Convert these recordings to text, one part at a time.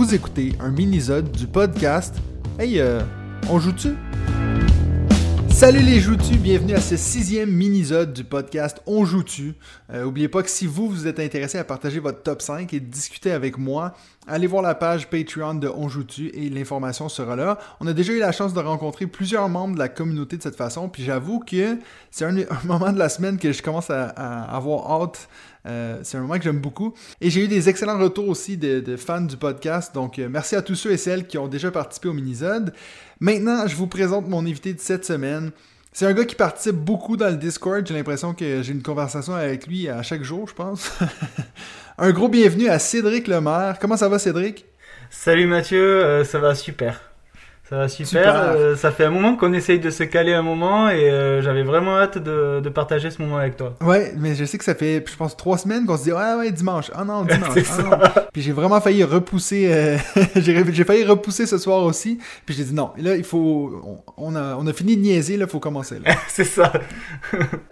Vous écoutez un mini-zode du podcast Hey, euh, on joue-tu? Salut les joues-tu, bienvenue à ce sixième mini-zode du podcast On joue-tu? Euh, oubliez pas que si vous vous êtes intéressé à partager votre top 5 et discuter avec moi, allez voir la page Patreon de On joue-tu et l'information sera là. On a déjà eu la chance de rencontrer plusieurs membres de la communauté de cette façon, puis j'avoue que c'est un, un, moment de la semaine que je commence à, à avoir hâte euh, c'est un moment que j'aime beaucoup. Et j'ai eu des excellents retours aussi de, fans du podcast. Donc, euh, merci à tous ceux et celles qui ont déjà participé au mini-zode. Maintenant, je vous présente mon invité de cette semaine. C'est un gars qui participe beaucoup dans le Discord. J'ai l'impression que j'ai une conversation avec lui à chaque jour, je pense. un gros bienvenue à Cédric Lemaire. Comment ça va, Cédric? Salut Mathieu, euh, ça va super. Ça va super. super. Euh, ça fait un moment qu'on essaye de se caler un moment et euh, j'avais vraiment hâte de, de, partager ce moment avec toi. Ouais, mais je sais que ça fait, je pense, trois semaines qu'on se dit, ouais, ouais, dimanche. Ah non, dimanche. ah, non. Puis j'ai vraiment failli repousser, euh, j'ai failli repousser ce soir aussi. Puis j'ai dit non. Là, il faut, on, on, a, on a fini de niaiser, là, il faut commencer. C'est ça.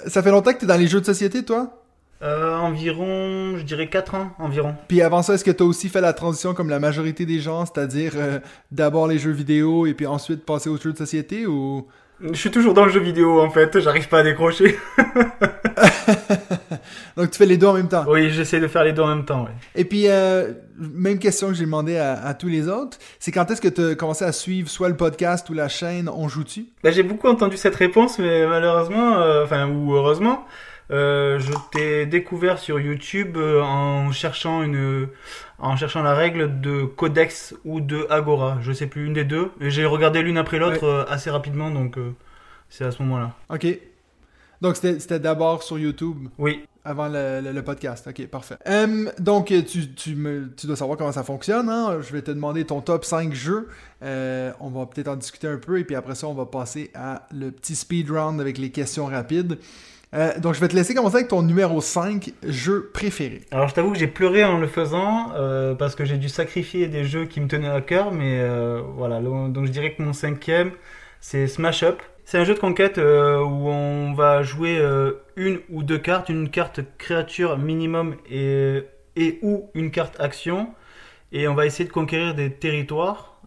ça fait longtemps que tu es dans les jeux de société, toi? Euh, environ, je dirais 4 ans environ. Puis avant ça, est-ce que tu as aussi fait la transition comme la majorité des gens, c'est-à-dire euh, d'abord les jeux vidéo et puis ensuite passer aux jeux de société ou? Je suis toujours dans le jeu vidéo en fait, j'arrive pas à décrocher. Donc tu fais les deux en même temps? Oui, j'essaie de faire les deux en même temps. Et puis, euh, même question que j'ai demandé à, à, tous les autres, c'est quand est-ce que tu as commencé à suivre soit le podcast ou la chaîne On joue-tu? Ben, J'ai beaucoup entendu cette réponse, mais malheureusement, euh, enfin, ou heureusement, euh, je t'ai découvert sur YouTube euh, en cherchant une, en cherchant la règle de Codex ou de Agora. Je sais plus une des deux. Et j'ai regardé l'une après l'autre ouais. euh, assez rapidement, donc euh, c'est à ce moment-là. Ok. Donc c'était d'abord sur YouTube? Oui. Avant le, le, le podcast. Ok, parfait. Um, donc tu, tu, me, tu dois savoir comment ça fonctionne. Hein? Je vais te demander ton top 5 jeux. On va peut-être en discuter un peu et puis après ça on va passer à le petit speed round avec les questions rapides. Euh, donc je vais te laisser commencer avec ton numéro 5 jeu préféré. Alors je t'avoue que j'ai pleuré en le faisant euh, parce que j'ai dû sacrifier des jeux qui me tenaient à cœur, mais euh, voilà, donc je dirais que mon cinquième c'est Smash Up. C'est un jeu de conquête où on va jouer une ou deux cartes, une carte créature minimum et, et ou une carte action, et on va essayer de conquérir des territoires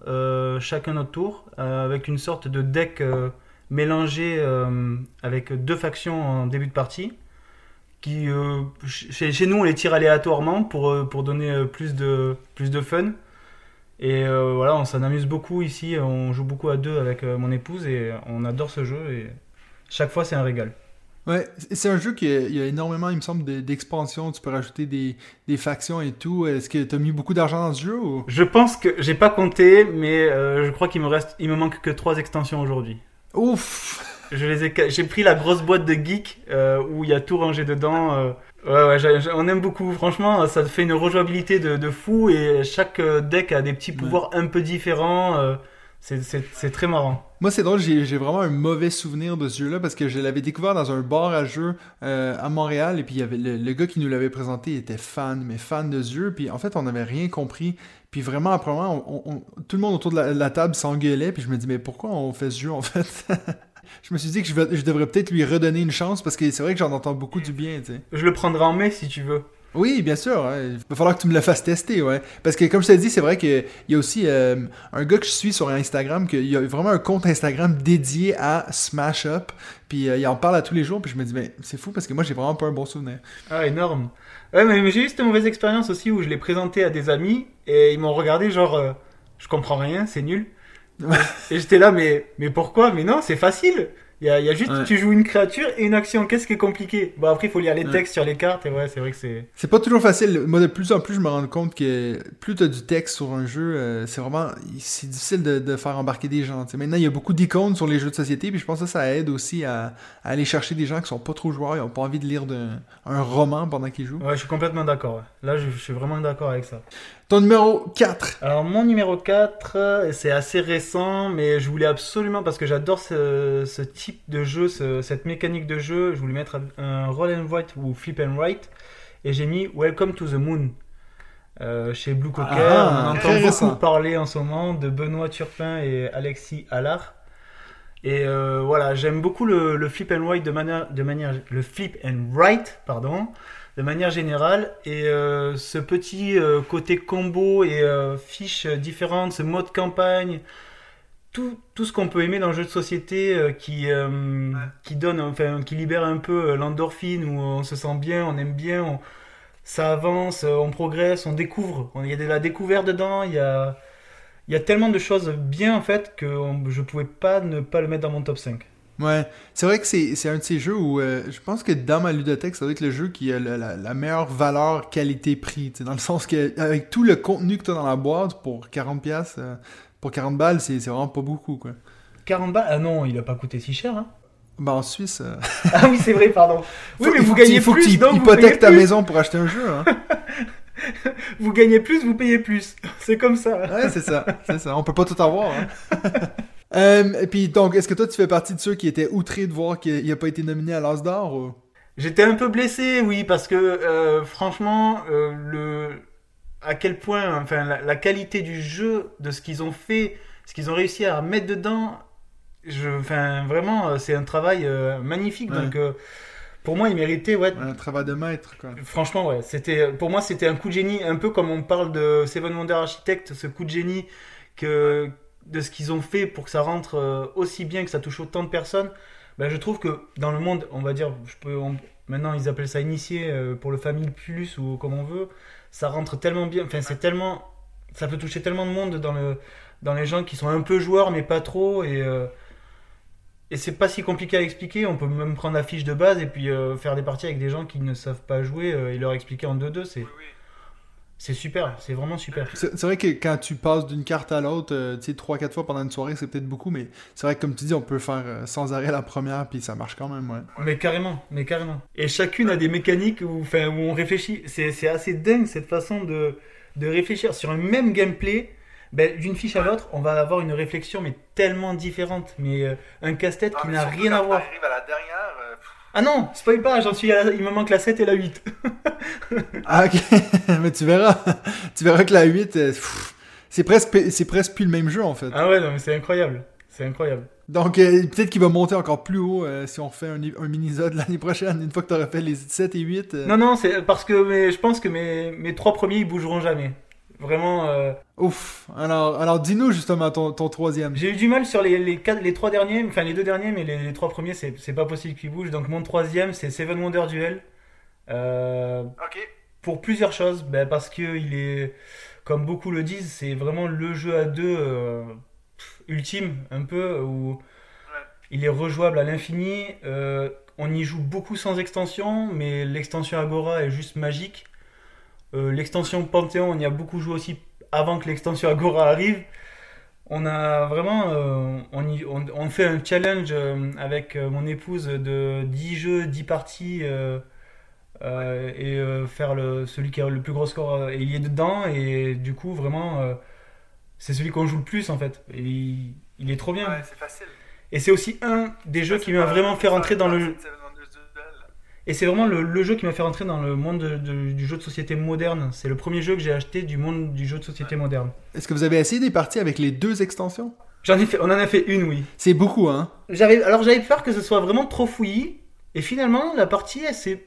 chacun notre tour avec une sorte de deck mélangé euh, avec deux factions en début de partie. Qui, euh, chez, chez, nous, on les tire aléatoirement pour, euh, pour donner plus de, plus de fun. Et voilà, on s'en amuse beaucoup ici. On joue beaucoup à deux avec mon épouse et on adore ce jeu. Et chaque fois, c'est un régal. Ouais, c'est un jeu qui a, il y a énormément, il me semble, d'expansion. Tu peux rajouter des, des factions et tout. Est-ce que tu as mis beaucoup d'argent dans ce jeu ou... Je pense que j'ai pas compté, mais euh, je crois qu'il me reste, il me manque que trois extensions aujourd'hui. Ouf Je les ai, j'ai pris la grosse boîte de geek euh, où il y a tout rangé dedans. Euh, ouais, ouais, on aime beaucoup. Franchement, ça fait une rejouabilité de, de fou et chaque deck a des petits pouvoirs un peu différents. Euh, c'est très marrant. Moi, c'est drôle, j'ai vraiment un mauvais souvenir de ce jeu-là parce que je l'avais découvert dans un bar à jeux euh, à Montréal et puis il y avait le, le gars qui nous l'avait présenté était fan, mais fan de ce jeu. Puis en fait, on n'avait rien compris. Puis vraiment, après on, on, on, tout le monde autour de la, la table s'engueulait. Puis je me dis, mais pourquoi on fait ce jeu en fait? Je me suis dit que je, vais, je devrais peut-être lui redonner une chance parce que c'est vrai que j'en entends beaucoup du bien. sais. Je le prendrai en mai si tu veux. Oui, bien sûr. Il va falloir que tu me le fasses tester, ouais. Parce que comme je t'ai dit, c'est vrai qu'il y a aussi euh, un gars que je suis sur Instagram, qu'il y a vraiment un compte Instagram dédié à Smash Up. Puis euh, il en parle à tous les jours, puis je me dis, mais c'est fou parce que moi, j'ai vraiment pas un bon souvenir. Ah, énorme. Ouais, mais, mais j'ai eu cette mauvaise expérience aussi où je l'ai présenté à des amis et ils m'ont regardé genre, euh, je comprends rien, c'est nul. et j'étais là, mais, mais pourquoi? Mais non, c'est facile. Il y, a, il y a, juste, ouais. tu joues une créature et une action. Qu'est-ce qui est compliqué? Bon, après, il faut lire les textes ouais. sur les cartes. Et ouais, c'est vrai que c'est. C'est pas toujours facile. Moi, de plus en plus, je me rends compte que plus tu as du texte sur un jeu, euh, c'est vraiment. C'est difficile de, de, faire embarquer des gens. T'sais. Maintenant, il y a beaucoup d'icônes sur les jeux de société. Puis je pense que ça, ça aide aussi à, à, aller chercher des gens qui sont pas trop joueurs. Ils ont pas envie de lire de, un roman pendant qu'ils jouent. Ouais, je suis complètement d'accord. Là, je, je suis vraiment d'accord avec ça. Ton numéro 4 Alors mon numéro 4, c'est assez récent, mais je voulais absolument, parce que j'adore ce, ce, type de jeu, ce, cette mécanique de jeu, je voulais mettre un roll and write ou flip and write, et j'ai mis Welcome to the Moon. Euh, chez Blue Cocker, ah, on entend beaucoup récent. parler en ce moment de Benoît Turpin et Alexis Allard. Et euh, voilà, j'aime beaucoup le, le, flip and write de manière, de manière, le flip and write, pardon, de manière générale. Et euh, ce petit euh, côté combo et euh, fiches différentes, ce mode campagne, tout, tout ce qu'on peut aimer dans le jeu de société qui, qui donne, enfin, qui libère un peu l'endorphine, où on se sent bien, on aime bien, on- ça avance, on progresse, on découvre. Il y a de la découverte dedans, il y a, il y a tellement de choses bien en fait que on- je pouvais pas ne pas le mettre dans mon top 5. Ouais, c'est vrai que c'est un de ces jeux où euh, je pense que dans ma ludothèque, ça doit être le jeu qui a la, la- la meilleure valeur qualité-prix. tu Dans le sens que avec tout le contenu que tu as dans la boîte pour 40$, piastres, euh, pour 40 balles, c'est vraiment pas beaucoup. quoi. 40 balles? Ah non, il a pas coûté si cher. Hein. Ben, en Suisse, euh, Ah oui, c'est vrai, pardon. Oui, faut- mais vous faut que gagnez tu- faut que plus, tu donc vous hypothèques ta plus. maison pour acheter un jeu. Hein. Vous gagnez plus, vous payez plus. C'est comme ça. Ouais, c'est ça, c'est ça. On peut pas tout avoir. Hein. Euh, et puis donc, est-ce que toi tu fais partie de ceux qui étaient outrés de voir qu'il n'a pas été nominé à l'As d'or ou... J'étais un peu blessé, oui, parce que euh, franchement, euh, le à quel point, enfin, la, la qualité du jeu, de ce qu'ils ont fait, ce qu'ils ont réussi à mettre dedans, je, enfin, vraiment, euh, c'est un travail magnifique. Ouais. Donc, pour moi, il méritait, ouais. un travail de maître quoi. Franchement, ouais, c'était, pour moi, c'était un coup de génie, un peu comme on parle de Seven Wonder Architect, ce coup de génie que de ce qu'ils ont fait pour que ça rentre euh, aussi bien, que ça touche autant de personnes. Ben, je trouve que dans le monde, on va dire, je peux, maintenant ils appellent ça initié euh, pour le Family Plus ou comme on veut, ça rentre tellement bien, enfin c'est tellement, ça peut toucher tellement de monde dans le, dans les gens qui sont un peu joueurs mais pas trop et euh, et c'est pas si compliqué à expliquer. On peut même prendre la fiche de base et puis faire des parties avec des gens qui ne savent pas jouer et leur expliquer en 2-2. C'est c'est super, c'est vraiment super. C'est vrai que quand tu passes d'une carte à l'autre, euh, tu sais, 3-4 fois pendant une soirée, c'est peut-être beaucoup, mais c'est vrai que comme tu dis, on peut faire euh, sans arrêt la première, puis ça marche quand même, ouais. Mais carrément, mais carrément. Et chacune a des mécaniques où, enfin, où on réfléchit. C'est c'est assez dingue cette façon de, de réfléchir sur un même gameplay. Ben, d'une fiche à l'autre, on va avoir une réflexion mais tellement différente, mais euh, un casse-tête qui n'a rien à voir. arrive à la dernière. Ah non, spoil pas, j'en suis à la- il me manque la 7 et la 8. Ah, ok, mais tu verras, tu verras que la 8, euh, c'est presque, c'est presque plus le même jeu, en fait. Ah ouais, non mais c'est incroyable. C'est incroyable. Donc, euh, peut-être qu'il va monter encore plus haut euh, si on fait un, un mini-zode l'année prochaine, une fois que tu auras fait les 7 et 8. euh, Non, non, c'est parce que mes- je pense que mes, mes trois premiers ils bougeront jamais. Vraiment, euh, Ouf, alors, alors dis-nous justement ton, ton troisième. j'ai eu du mal sur les, les, quatre, les trois derniers, enfin les deux derniers, mais les, les trois premiers c'est c'est pas possible qu'ils bougent. Donc mon troisième c'est Seven Wonder Duel. Euh, Ok. pour plusieurs choses. Ben, parce que il est, comme beaucoup le disent, c'est vraiment le jeu à deux euh, ultime, un peu, où il est rejouable à l'infini. Euh, on y joue beaucoup sans extension, mais l'extension Agora est juste magique. Euh, l'extension Panthéon, on y a beaucoup joué aussi avant que l'extension Agora arrive. On a vraiment, euh, on, y- on, on fait un challenge euh, avec mon épouse de 10 jeux, 10 parties. et faire le, celui qui a le plus gros score et il est dedans et du coup vraiment c'est celui qu'on joue le plus en fait et il, il est trop bien Ouais, c'est facile. et c'est aussi un des jeux qui m'a vraiment fait rentrer dans le Duel. Et c'est vraiment le, le jeu qui m'a fait rentrer dans le monde de- de- du jeu de société moderne c'est le premier jeu que j'ai acheté du monde du jeu de société moderne Est-ce que vous avez essayé des parties avec les deux extensions? J'en ai fait on en a fait une oui C'est beaucoup, hein J'avais, alors j'avais peur que ce soit vraiment trop fouillis. Et finalement, la partie, elle s'est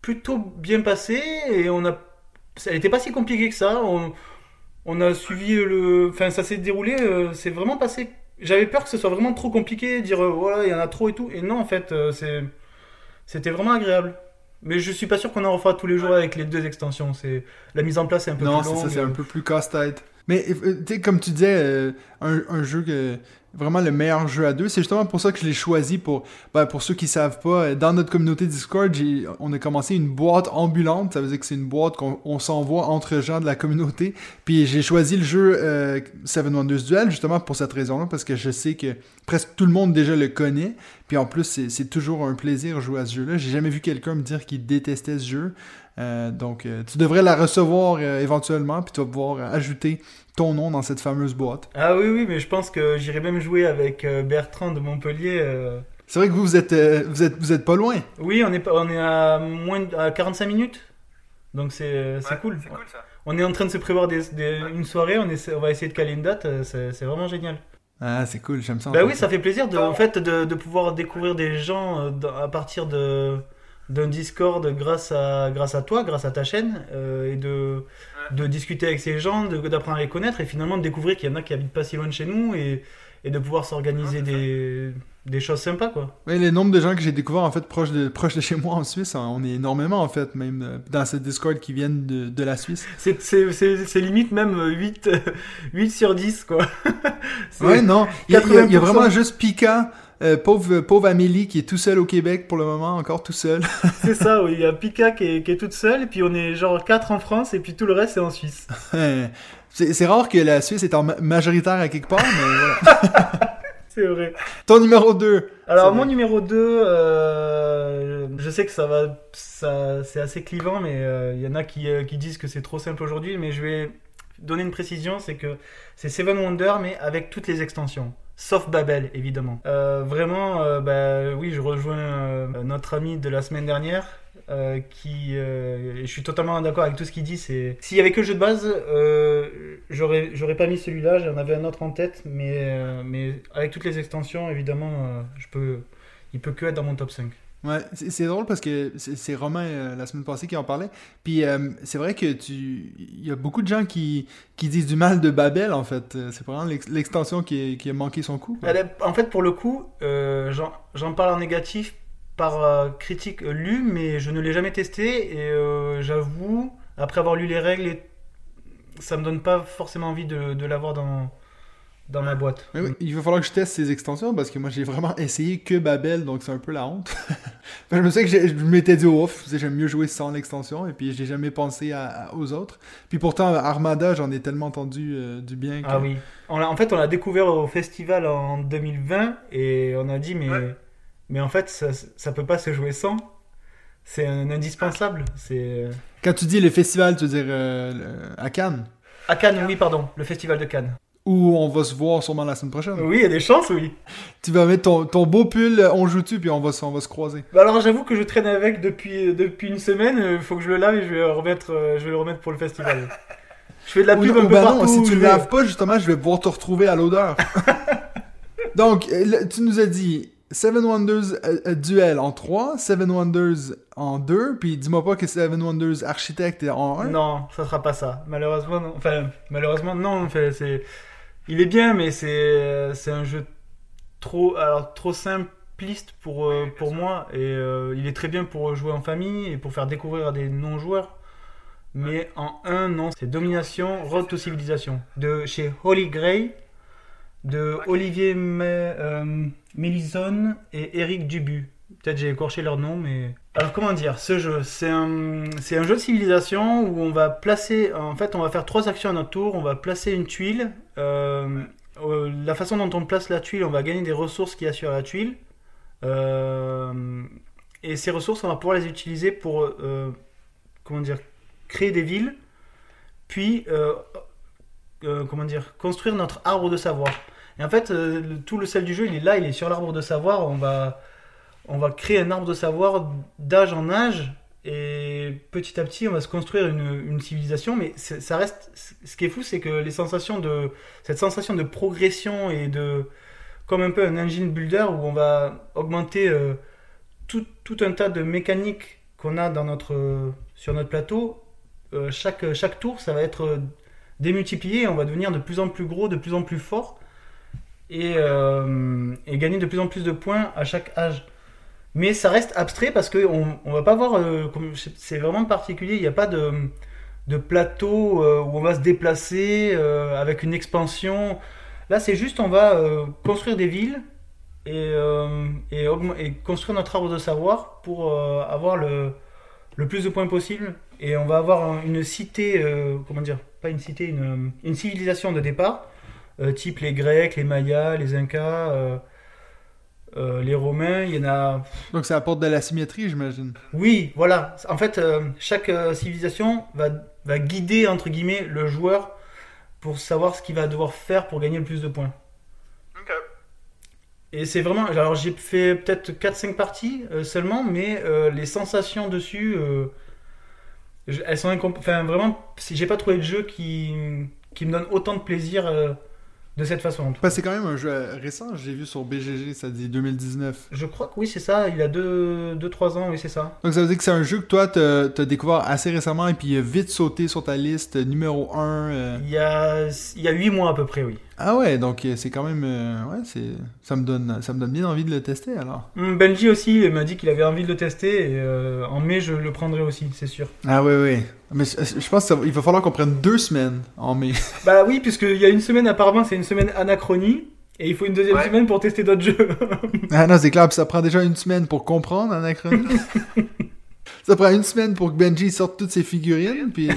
plutôt bien passée. Et on a, elle était pas si compliquée que ça. On, on a suivi le, enfin, ça s'est déroulé. euh, c'est vraiment passé. J'avais peur que ce soit vraiment trop compliqué, dire euh, voilà, il y en a trop et tout. Et non, en fait, euh, c'est, c'était vraiment agréable. Mais je suis pas sûr qu'on en refera tous les jours avec les deux extensions. C'est la mise en place est un peu Non, plus longue. ça, c'est un peu plus casse-tête. Mais euh, tu comme tu disais, euh, un, un jeu que vraiment le meilleur jeu à deux, c'est justement pour ça que je l'ai choisi pour ben, pour ceux qui savent pas, euh, dans notre communauté Discord, on a commencé une boîte ambulante, ça veut dire que c'est une boîte qu'on on s'envoie entre gens de la communauté. Puis j'ai choisi le jeu euh, Seven Wonders Duel justement pour cette raison-là parce que je sais que presque tout le monde déjà le connaît. Puis en plus, c'est toujours un plaisir de jouer à ce jeu-là. J'ai jamais vu quelqu'un me dire qu'il détestait ce jeu. Euh, donc, euh, tu devrais la recevoir euh, éventuellement, puis tu vas pouvoir ajouter ton nom dans cette fameuse boîte. Ah oui, oui, mais je pense que j'irai même jouer avec euh, Bertrand de Montpellier. euh, C'est vrai que vous, vous êtes, euh, vous êtes, vous êtes pas loin. Oui, on est, on est à moins de, à 45 minutes. Donc c'est c'est Ouais, cool. C'est cool ça. On est en train de se prévoir des, des- une soirée, on, essaie- on va essayer de caler une date, c'est c'est vraiment génial. Ah, c'est cool, j'aime ça. Bah oui, ça fait plaisir de, en fait, de, de pouvoir découvrir des gens à partir de, d'un Discord grâce à, grâce à toi, grâce à ta chaîne, euh, et de, de discuter avec ces gens, d'apprendre à les connaître, et finalement de découvrir qu'il y en a qui habitent pas si loin de chez nous, et, et de pouvoir s'organiser des, des choses sympas, quoi. Oui, le nombre de gens que j'ai découvert en fait proche de, proche de chez moi en Suisse, on est énormément en fait, même euh, dans ce Discord qui viennent de, de la Suisse. C'est- C'est c'est- c'est limite même 8, 8 sur 10, quoi. Ouais, non, il y, a- il y a- il y a 80%. vraiment juste Pika, euh, pauvre, pauvre Amélie qui est tout seul au Québec pour le moment, encore tout seul. C'est ça, oui. Il y a Pika qui est, qui est toute seule, et puis on est genre 4 en France, et puis tout le reste c'est en Suisse. c'est rare que la Suisse est en ma- majoritaire à quelque part, mais voilà. C'est vrai. Ton numéro 2. Alors mon numéro 2, euh, je sais que ça va, ça, c'est assez clivant, mais euh, il y en a qui, euh, qui disent que c'est trop simple aujourd'hui, mais je vais donner une précision, c'est que c'est Seven Wonders, mais avec toutes les extensions. Sauf Babel, évidemment. Euh, vraiment, euh, bah, oui, je rejoins euh, notre ami de la semaine dernière, qui, je suis totalement d'accord avec tout ce qu'il dit. C'est s'il y avait que le jeu de base, j'aurais, j'aurais pas mis celui-là. J'en avais un autre en tête, mais, mais avec toutes les extensions, évidemment, je peux, il peut que être dans mon top 5. Ouais, c'est drôle parce que c'est Romain euh, la semaine passée qui en parlait. Puis euh, c'est vrai que tu, il y a beaucoup de gens qui, qui disent du mal de Babel en fait. Euh, C'est vraiment l'ex- l'extension qui, qui a manqué son coup. En fait, pour le coup, euh, j'en parle en négatif par critique lue, mais je ne l'ai jamais testé et j'avoue, après avoir lu les règles, ça me donne pas forcément envie de, de l'avoir dans, dans ma boîte. Oui, oui, il va falloir que je teste ces extensions parce que moi j'ai vraiment essayé que Babel donc c'est un peu la honte. Enfin, je me sais que je m'étais dit sais, j'aime mieux jouer sans l'extension et puis j'ai jamais pensé à, à- aux autres. Puis pourtant Armada j'en ai tellement entendu euh, du bien. que- Ah oui. On l'a- en fait, on l'a découvert au festival en 2020 et on a dit, mais, Ouais. mais en fait, ça, ça peut pas se jouer sans. C'est un indispensable. C'est Quand tu dis le festival, tu veux dire euh, le- à Cannes? À Cannes, oui, pardon, le festival de Cannes. Où on va se voir sûrement la semaine prochaine. Oui, il y a des chances, oui. Tu vas mettre ton, ton beau pull, euh, on joue-tu, puis on va, se- on va se croiser. Bah alors j'avoue que je traîne avec depuis, depuis une semaine, il faut que je le lave et je vais le remettre, euh, je vais le remettre pour le festival. Je fais de la Ou, pub ou un peu ben non, partout. si tu le laves pas, justement, je vais pouvoir te retrouver à l'odeur. Donc, euh, tu nous as dit Seven Wonders euh, euh, Duel en 3, Seven Wonders en 2, puis dis-moi pas que Seven Wonders Architect est en 1. Non, ça sera pas ça. Malheureusement, non. Enfin, malheureusement, non. Enfin, c'est, il est bien, mais c'est, euh, c'est un jeu trop, alors trop simpliste pour euh, pour moi. Et euh, il est très bien pour jouer en famille et pour faire découvrir à des non-joueurs. Mais en un, non. C'est Domination, Road to Civilization de chez Holy Grail de. Olivier Me- euh, Mélisone et Eric Dubu. Peut-être j'ai écorché leur nom, mais... Alors comment dire, ce jeu, c'est un, c'est un jeu de civilisation où on va placer... En fait, on va faire trois actions à notre tour. On va placer une tuile. euh, euh, la façon dont on place la tuile, on va gagner des ressources qui assurent la tuile. Euh, et ces ressources, on va pouvoir les utiliser pour... comment dire Créer des villes. Puis... comment dire Construire notre arbre de savoir. Et en fait, tout le sel du jeu, il est là, il est sur l'arbre de savoir. On va, on va créer un arbre de savoir d'âge en âge. Et petit à petit, on va se construire une, civilisation. Mais ça reste. Ce qui est fou, c'est que les sensations de. Cette sensation de progression et de. Comme un peu un engine builder où on va augmenter euh, tout, un tas de mécaniques qu'on a dans notre, sur notre plateau. Euh, chaque, chaque tour, ça va être euh, démultiplié on va devenir de plus en plus gros, de plus en plus fort et gagner de plus en plus de points à chaque âge. Mais ça reste abstrait parce qu'on on va pas voir, euh, c'est vraiment particulier, il n'y a pas de, de plateau euh, où on va se déplacer euh, avec une expansion. Là, c'est juste on va construire des villes et, et, construire notre arbre de savoir pour avoir le, le plus de points possible. Et on va avoir un- une cité, comment dire, pas une cité, une, une civilisation de départ, type les Grecs, les Mayas, les Incas, euh, les Romains. Il y en a. Donc ça apporte de la symétrie, j'imagine. Oui, voilà. En fait, euh, chaque euh, civilisation va, va guider, entre guillemets, le joueur pour savoir ce qu'il va devoir faire pour gagner le plus de points. Ok. Et c'est vraiment. Alors, j'ai fait peut-être 4-5 parties euh, seulement, mais euh, les sensations dessus, euh, elles sont incomp- Enfin, vraiment, si j'ai pas trouvé de jeu qui, qui me donne autant de plaisir euh, de cette façon. que c'est quand même un jeu euh, récent, j'ai vu sur BGG, ça dit 2019. Je crois que oui, c'est ça. Il a 2-3 deux, deux, trois ans, oui, c'est ça. Donc ça veut dire que c'est un jeu que toi, t'as t'as découvert assez récemment et puis il a vite sauté sur ta liste euh, numéro 1. Il y a, il y a 8 mois à peu près, oui. Ah ouais, donc euh, c'est quand même... euh, ouais, c'est ça me donne ça me donne bien envie de le tester alors. Hum, Benji aussi il m'a dit qu'il avait envie de le tester et euh, en mai je le prendrai aussi, c'est sûr. Ah ouais, ouais. Mais je pense qu'il va falloir qu'on prenne deux semaines en mai. Bah oui, puisqu'il y a une semaine apparemment, c'est une semaine anachronie et il faut une deuxième Ouais. semaine pour tester d'autres jeux. Ah non, c'est clair, puis ça prend déjà une semaine pour comprendre Anachronie. ça prend une semaine pour que Benji sorte toutes ses figurines, puis...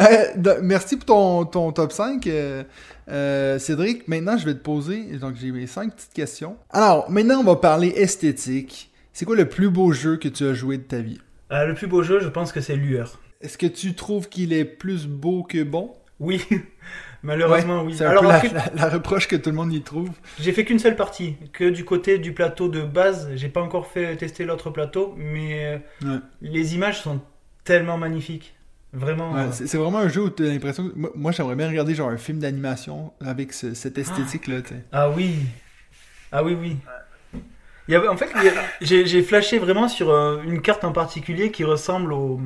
Euh, merci pour ton, ton top 5, euh, euh, Cédric. Maintenant, je vais te poser, donc j'ai mes 5 petites questions. Alors, maintenant, on va parler esthétique. C'est quoi le plus beau jeu que tu as joué de ta vie? Le plus beau jeu, je pense que c'est Lueur. Est-ce que tu trouves qu'il est plus beau que bon? Oui, malheureusement oui. C'est un Alors peu la, la- la reproche que tout le monde y trouve. j'ai fait qu'une seule partie, que du côté du plateau de base. J'ai pas encore fait tester l'autre plateau, mais Ouais. les images sont tellement magnifiques. Vraiment. Ouais, euh, c'est vraiment un jeu où tu as l'impression que... Moi, moi, j'aimerais bien regarder genre un film d'animation avec ce- cette esthétique-là, tu sais. Ah oui. Ah oui, oui. Il y avait, en fait, j'ai j'ai flashé vraiment sur euh, une carte en particulier qui ressemble au.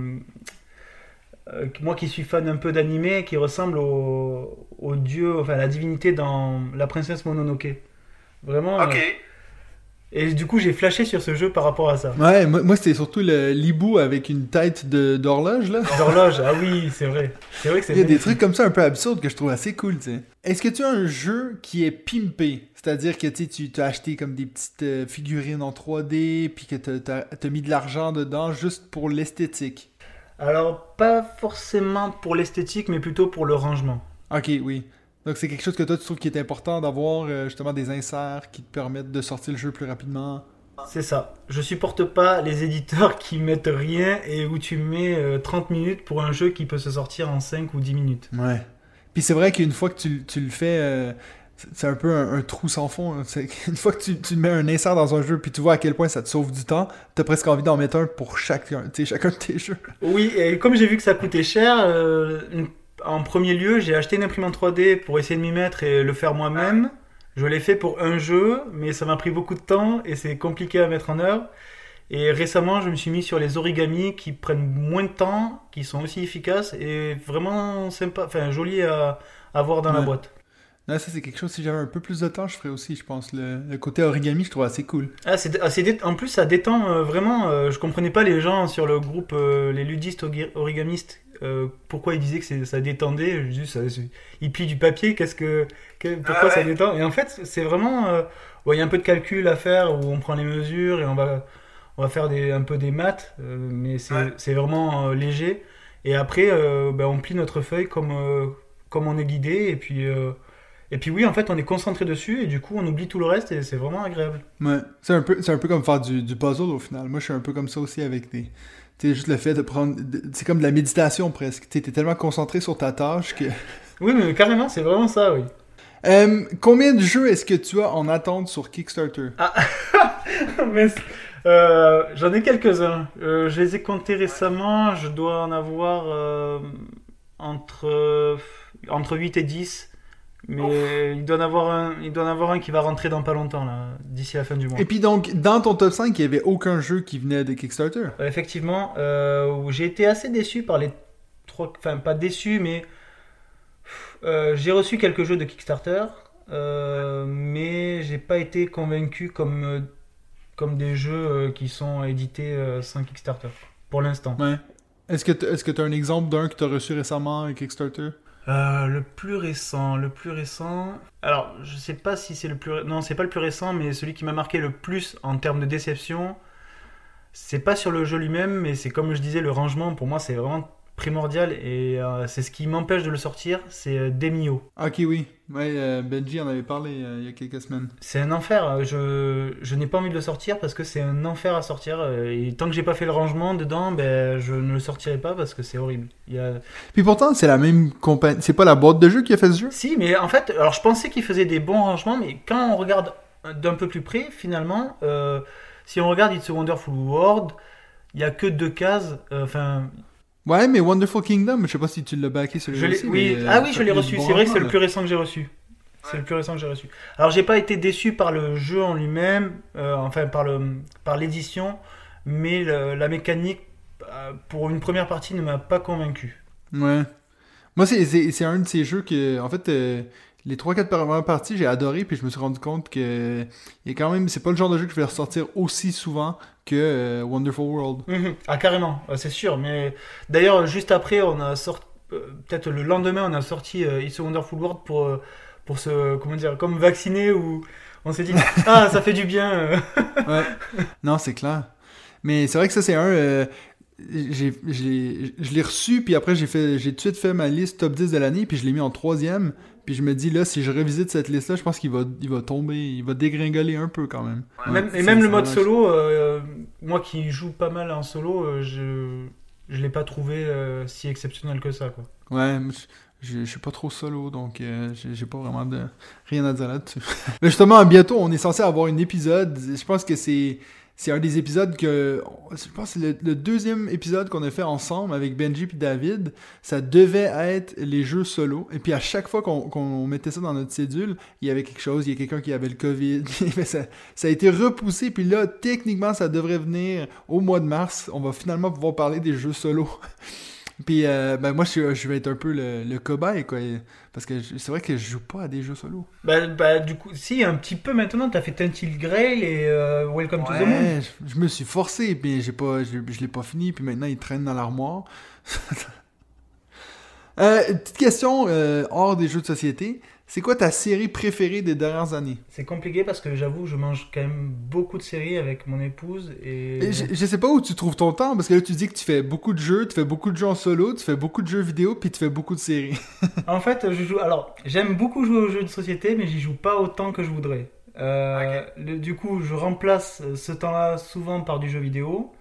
euh, moi qui suis fan un peu d'animé, qui ressemble au, au dieu, enfin à la divinité dans La princesse Mononoke. Vraiment. Ok. euh, et du coup, j'ai flashé sur ce jeu par rapport à ça. Ouais, moi, moi, c'était surtout l'hibou avec une tête d'horloge, là. D'horloge, ah oui, c'est vrai. C'est vrai que c'est Il y a des trucs comme ça un peu absurdes que je trouve assez cool, tu sais. Est-ce que tu as un jeu qui est pimpé? C'est-à-dire que tu tu t'as acheté comme des petites euh, figurines en 3D, puis que t'as- t'as t'as mis de l'argent dedans juste pour l'esthétique? Alors, pas forcément pour l'esthétique, mais plutôt pour le rangement. Ok, oui. Donc c'est quelque chose que toi tu trouves qui est important d'avoir euh, justement des inserts qui te permettent de sortir le jeu plus rapidement? C'est ça. Je supporte pas les éditeurs qui mettent rien et où tu mets euh, 30 minutes pour un jeu qui peut se sortir en 5 ou 10 minutes. Ouais. Puis c'est vrai qu'une fois que tu, tu le fais, euh, c'est- un peu un, un trou sans fond. hein. Une fois que tu, tu mets un insert dans un jeu, puis tu vois à quel point ça te sauve du temps, t'as presque envie d'en mettre un pour chacun, de tes jeux. Oui, et comme j'ai vu que ça coûtait cher, euh, une- en premier lieu, j'ai acheté une imprimante 3D pour essayer de m'y mettre et le faire moi-même. Je l'ai fait pour un jeu, mais ça m'a pris beaucoup de temps et c'est compliqué à mettre en œuvre. Et récemment, je me suis mis sur les origamis qui prennent moins de temps, qui sont aussi efficaces et vraiment sympa, enfin joli à, à voir dans la boîte. Non, ça c'est quelque chose, si j'avais un peu plus de temps, je ferais aussi, je pense. Le, le côté origami, je trouve assez cool. Ah, c'est, ah, en plus, ça détend euh, vraiment. euh, je comprenais pas les gens sur le groupe, euh, les ludistes ori- origamistes, euh, pourquoi ils disaient que ça détendait. Je dis, ça, c'est- ils plient du papier, qu'est-ce que, que- pourquoi Ah ça détend? Et en fait, c'est vraiment. euh, ouais, Il y a un peu de calcul à faire où on prend les mesures et on va, on va faire des, un peu des maths, euh, mais c'est, Ouais. c'est vraiment euh, léger. Et après, euh, ben, on plie notre feuille comme, euh, comme on est guidé. Et puis, euh, et puis, oui, en fait, on est concentré dessus et du coup, on oublie tout le reste et c'est vraiment agréable. Ouais. C'est un peu, c'est un peu comme faire du, du puzzle au final. Moi, je suis un peu comme ça aussi avec des. Sais, juste le fait de prendre. C'est comme de la méditation presque. Tu t'es tellement concentré sur ta tâche que. Oui, mais carrément, c'est vraiment ça, oui. Euh, combien de jeux est-ce que tu as en attente sur Kickstarter? Mais, euh, J'en ai quelques-uns. Euh, je les ai comptés récemment. Je dois en avoir entre, entre 8 et 10. Mais il doit, en avoir un, il doit en avoir un qui va rentrer dans pas longtemps, là, d'ici la fin du mois. Et puis donc, dans ton top 5, il n'y avait aucun jeu qui venait de Kickstarter. Euh, Effectivement, euh, j'ai été assez déçu par les trois. Enfin, pas déçu, mais. euh, j'ai reçu quelques jeux de Kickstarter, mais j'ai pas été convaincu comme, comme des jeux qui sont édités sans Kickstarter, pour l'instant. Ouais. Est-ce que tu as un exemple d'un que tu as reçu récemment avec Kickstarter? Euh, le plus récent, le plus récent. Alors, je sais pas si c'est le plus. Non, c'est pas le plus récent, mais celui qui m'a marqué le plus en termes de déception. C'est pas sur le jeu lui-même, mais c'est comme je disais, le rangement pour moi c'est vraiment primordial et euh, c'est ce qui m'empêche de le sortir. C'est euh, Demio. Ok, oui. Ouais, euh, Benji en avait parlé euh, il y a quelques semaines. C'est un enfer. Je, je n'ai pas envie de le sortir parce que c'est un enfer à sortir. Et tant que j'ai pas fait le rangement dedans, ben, je ne le sortirai pas parce que c'est horrible. Il y a, Puis pourtant, c'est la même compagnie. C'est pas la boîte de jeu qui a fait ce jeu? Si, mais en fait, alors je pensais qu'il faisait des bons rangements, mais quand on regarde d'un peu plus près, finalement, si on regarde It's a Wonderful World, il y a que deux cases. Enfin, Ouais, mais Wonderful Kingdom, je sais pas si tu l'as backé l'ai- oui. ah oui, je l'ai reçu. C'est vrai que c'est le plus récent que j'ai reçu. C'est le plus récent que j'ai reçu. Alors j'ai pas été déçu par le jeu en lui-même, euh, enfin par le par l'édition, mais le- la mécanique euh, pour une première partie ne m'a pas convaincu. Ouais. Moi, c'est- un de ces jeux que, en fait, euh, les 3-4 premières parties, j'ai adoré, puis je me suis rendu compte que il a quand même, c'est pas le genre de jeu que je vais ressortir aussi souvent que euh, Wonderful World. Mhm. Ah carrément, euh, c'est sûr. Mais d'ailleurs juste après, on a sorti, euh, peut-être le lendemain, on a sorti euh, It's a Wonderful World pour pour se comment dire, comme vacciner ou on s'est dit ah ça fait du bien. Ouais. non, c'est clair. Mais c'est vrai que ça, c'est un. euh, j'ai, j'ai- je l'ai reçu, puis après, j'ai fait j'ai tout de suite fait ma liste top 10 de l'année, puis je l'ai mis en troisième. Puis je me dis, là, si je revisite cette liste-là, je pense qu'il va, il va tomber, il va dégringoler un peu quand même. Ouais. Même- c'est- et même le mode solo, euh, moi qui joue pas mal en solo, euh, je je l'ai pas trouvé euh, si exceptionnel que ça quoi. Ouais, moi, je, je, suis pas trop solo, donc euh, j'ai, j'ai pas vraiment de rien à dire là-dessus. Mais justement, bientôt, on est censé avoir un épisode. Je pense que c'est c'est un des épisodes que je pense que c'est le, deuxième épisode qu'on a fait ensemble avec Benji et David. Ça devait être les jeux solo. Et puis à chaque fois qu'on mettait ça dans notre cédule, il y avait quelque chose. Il y a quelqu'un qui avait le Covid. Ça, ça a été repoussé. Puis là, techniquement, ça devrait venir au mois de mars. On va finalement pouvoir parler des jeux solo. Puis, euh, ben moi, je, je vais être un peu le, le cobaye, quoi. Parce que c'est vrai que je joue pas à des jeux solo. Bah, bah, du coup, si un petit peu maintenant, t'as fait Tentil Grail et euh, Welcome to the Moon. Ouais, je, je me suis forcé, puis j'ai pas, je, je l'ai pas fini, puis maintenant il traîne dans l'armoire. euh, petite question euh, hors des jeux de société. C'est quoi ta série préférée des dernières années? C'est compliqué parce que j'avoue, je mange quand même beaucoup de séries avec mon épouse et. Et Je, je sais pas où tu trouves ton temps, parce que là tu dis que tu fais beaucoup de jeux, tu fais beaucoup de jeux en solo, tu fais beaucoup de jeux vidéo, puis tu fais beaucoup de séries. En fait, je joue. Alors, j'aime beaucoup jouer aux jeux de société, mais j'y joue pas autant que je voudrais. Euh, le- du coup, je remplace ce temps-là souvent par du jeu vidéo.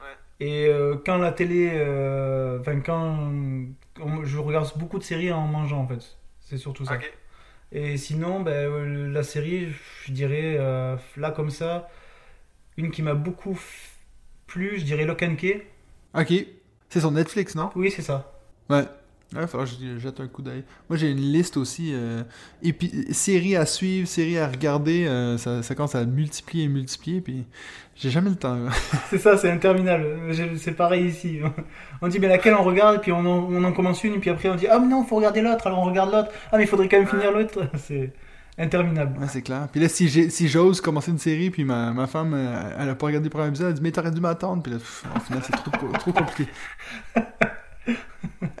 Ouais. Et euh, quand la télé, euh, enfin quand on- je regarde beaucoup de séries en mangeant en fait, c'est surtout ça. Ok. Et sinon, ben, euh, la série, je dirais euh, là comme ça, une qui m'a beaucoup plu, je dirais Lock and Key. ok. C'est sur Netflix, non? Oui, c'est ça. Ouais. Ouais, il va falloir que je jette un coup d'œil. Moi, j'ai une liste aussi. Euh, séries à suivre, séries à regarder. euh, ça, ça commence à multiplier et multiplier. Puis j'ai jamais le temps. C'est ça, c'est interminable. C'est pareil ici. On dit, mais laquelle on regarde, puis on en, on en commence une, puis après on dit, ah mais non, faut regarder l'autre, alors on regarde l'autre. Ah mais il faudrait quand même finir l'autre. C'est interminable. Ouais, c'est clair. Puis là, si j'ai- si j'ose commencer une série, puis ma, ma femme, elle a pas regardé le premier épisode, elle dit, mais t'aurais dû m'attendre. Puis là, pff, au final, c'est trop, trop compliqué.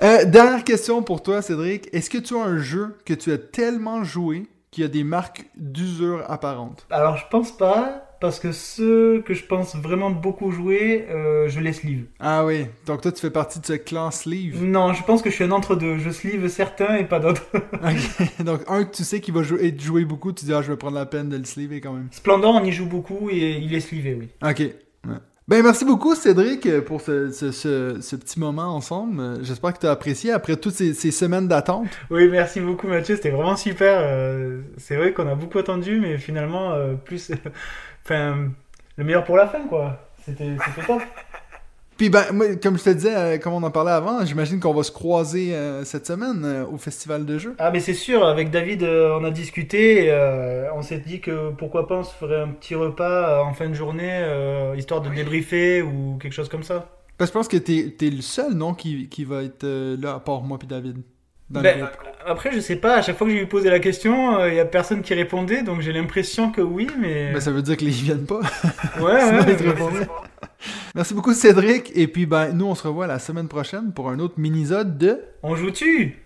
Euh, dernière question pour toi, Cédric. Est-ce que tu as un jeu que tu as tellement joué qu'il y a des marques d'usure apparentes? Alors je pense pas, parce que ceux que je pense vraiment beaucoup jouer, euh, je les sleeve. Ah oui. Donc toi, tu fais partie de ce clan Sleeve. Non, je pense que je suis un entre-deux. Je sleeve certains et pas d'autres. Ok. Donc, un que tu sais qui va jouer, être joué beaucoup, tu dis, ah, je vais prendre la peine de le sleever quand même. Splendor, on y joue beaucoup et il est sleevé, oui. Ok. Ben, merci beaucoup, Cédric, euh, pour ce, ce, petit moment ensemble. Euh, J'espère que tu as apprécié après toutes ces, semaines d'attente. Oui, merci beaucoup Mathieu, c'était vraiment super. euh, c'est vrai qu'on a beaucoup attendu, mais finalement, plus. enfin, le meilleur pour la fin, quoi. C'était top. Puis, ben, moi, comme je te disais, euh, comme on en parlait avant, j'imagine qu'on va se croiser euh, cette semaine euh, au Festival de jeux. Ah, mais c'est sûr, avec David, euh, on a discuté, et, euh, on s'est dit que pourquoi pas on se ferait un petit repas euh, en fin de journée, euh, histoire de Oui. débriefer ou quelque chose comme ça. Parce que je pense que t'es es le seul, non, qui, qui va être euh, là, à part moi puis David. Dans Ben, le groupe. Après, je sais pas, à chaque fois que j'ai lui posé la question, il y a personne qui répondait, donc j'ai l'impression que oui, mais. Ben, ça veut dire que les viennent pas. Ouais, sinon, ouais, il te ouais. répond. Merci beaucoup, Cédric. Et puis, ben, nous, on se revoit la semaine prochaine pour un autre mini-zode de... On joue-tu?